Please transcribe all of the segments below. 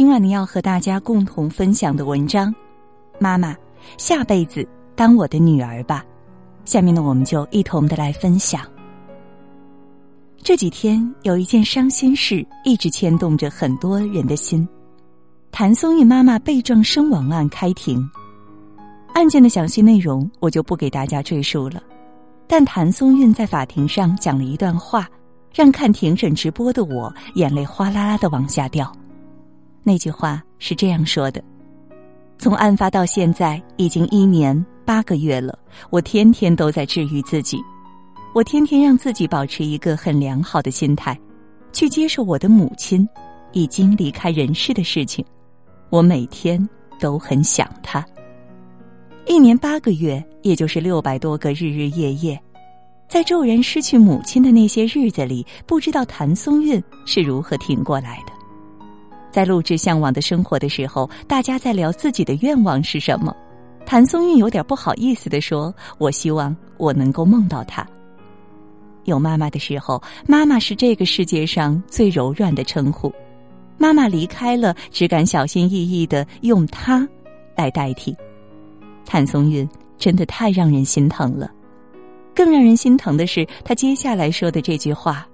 今晚呢，要和大家共同分享的文章，妈妈，下辈子当我的女儿吧。下面呢，我们就一同的来分享。这几天有一件伤心事一直牵动着很多人的心，谭松韵妈妈被撞身亡案开庭，案件的详细内容我就不给大家赘述了，但谭松韵在法庭上讲了一段话，让看庭审直播的我眼泪哗啦啦的往下掉。那句话是这样说的：“从案发到现在已经一年八个月了，我天天都在治愈自己，我天天让自己保持一个很良好的心态，去接受我的母亲已经离开人世的事情。我每天都很想她。一年八个月，也就是六百多个日日夜夜，在骤然失去母亲的那些日子里，不知道谭松韵是如何挺过来的。”在录制《向往的生活》的时候，大家在聊自己的愿望是什么。谭松韵有点不好意思的说：“我希望我能够梦到他。有妈妈的时候，妈妈是这个世界上最柔软的称呼。妈妈离开了，只敢小心翼翼的用她来代替。谭松韵真的太让人心疼了。更让人心疼的是他接下来说的这句话：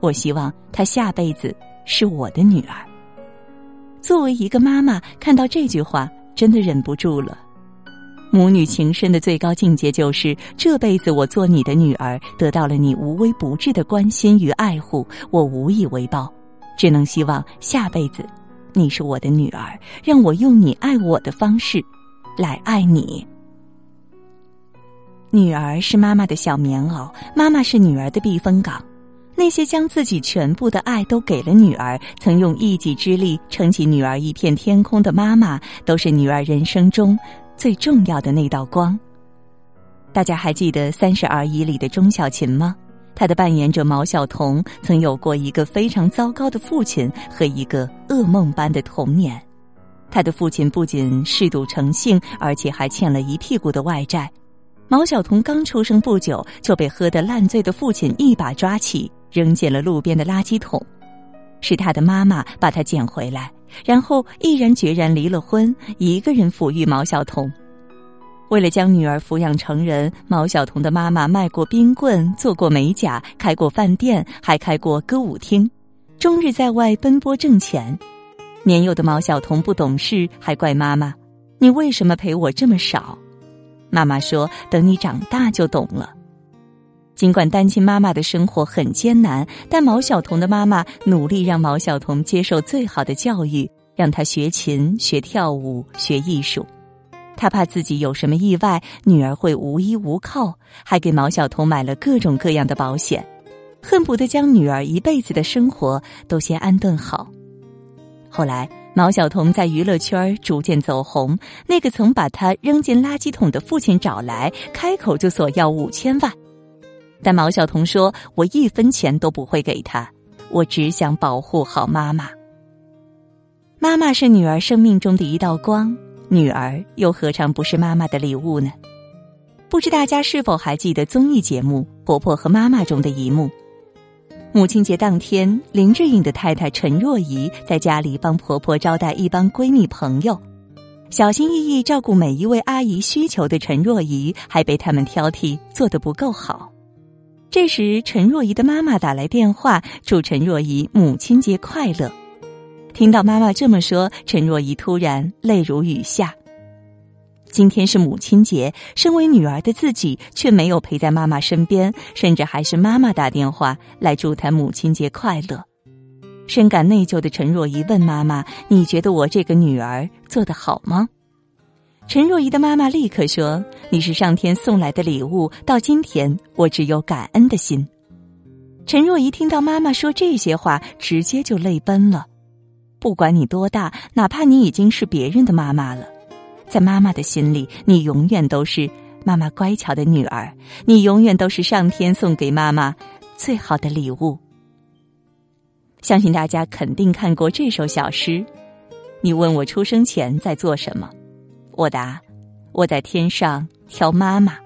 我希望她下辈子是我的女儿。作为一个妈妈，看到这句话，真的忍不住了。母女情深的最高境界，就是这辈子我做你的女儿，得到了你无微不至的关心与爱护，我无以为报，只能希望下辈子，你是我的女儿，让我用你爱我的方式，来爱你。女儿是妈妈的小棉袄，妈妈是女儿的避风港。那些将自己全部的爱都给了女儿，曾用一己之力撑起女儿一片天空的妈妈，都是女儿人生中最重要的那道光。大家还记得《三十而已》里的钟小琴吗？她的扮演者毛晓彤曾有过一个非常糟糕的父亲和一个噩梦般的童年。他的父亲不仅嗜赌成性，而且还欠了一屁股的外债。毛晓彤刚出生不久，就被喝得烂醉的父亲一把抓起。扔进了路边的垃圾桶，是他的妈妈把他捡回来，然后毅然决然离了婚，一个人抚育毛晓彤。为了将女儿抚养成人，毛晓彤的妈妈卖过冰棍，做过美甲，开过饭店，还开过歌舞厅，终日在外奔波挣钱。年幼的毛晓彤不懂事，还怪妈妈：“你为什么陪我这么少？”妈妈说：“等你长大就懂了。”尽管单亲妈妈的生活很艰难，但毛晓彤的妈妈努力让毛晓彤接受最好的教育，让她学琴、学跳舞、学艺术。她怕自己有什么意外，女儿会无依无靠，还给毛晓彤买了各种各样的保险，恨不得将女儿一辈子的生活都先安顿好。后来，毛晓彤在娱乐圈逐渐走红，那个曾把她扔进垃圾桶的父亲找来，开口就索要五千万。但毛晓彤说：“我一分钱都不会给他，我只想保护好妈妈。妈妈是女儿生命中的一道光，女儿又何尝不是妈妈的礼物呢？不知大家是否还记得综艺节目《婆婆和妈妈》中的一幕？母亲节当天，林志颖的太太陈若仪在家里帮婆婆招待一帮闺蜜朋友，小心翼翼照顾每一位阿姨需求的陈若仪，还被他们挑剔做得不够好。”这时，陈若仪的妈妈打来电话，祝陈若仪母亲节快乐。听到妈妈这么说，陈若仪突然泪如雨下。今天是母亲节，身为女儿的自己却没有陪在妈妈身边，甚至还是妈妈打电话来祝她母亲节快乐。深感内疚的陈若仪问妈妈：“你觉得我这个女儿做得好吗？”陈若仪的妈妈立刻说：“你是上天送来的礼物，到今天我只有感恩的心。”陈若仪听到妈妈说这些话，直接就泪奔了。不管你多大，哪怕你已经是别人的妈妈了，在妈妈的心里，你永远都是妈妈乖巧的女儿，你永远都是上天送给妈妈最好的礼物。相信大家肯定看过这首小诗。你问我出生前在做什么？我答：“我在天上挑妈妈，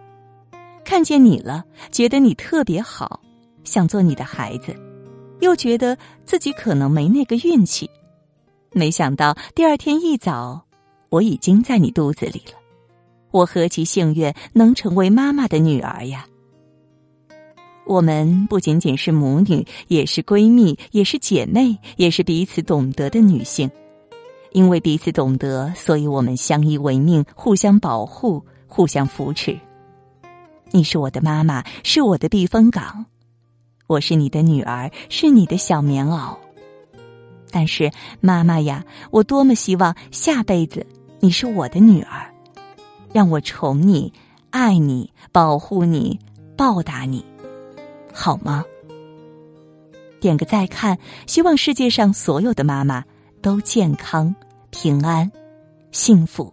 看见你了，觉得你特别好，想做你的孩子，又觉得自己可能没那个运气。没想到第二天一早，我已经在你肚子里了。我何其幸运，能成为妈妈的女儿呀！我们不仅仅是母女，也是闺蜜，也是姐妹，也是彼此懂得的女性。因为彼此懂得，所以我们相依为命，互相保护，互相扶持。你是我的妈妈，是我的避风港；我是你的女儿，是你的小棉袄。但是，妈妈呀，我多么希望下辈子你是我的女儿，让我宠你、爱你、保护你、报答你，好吗？点个再看，希望世界上所有的妈妈都健康、平安、幸福。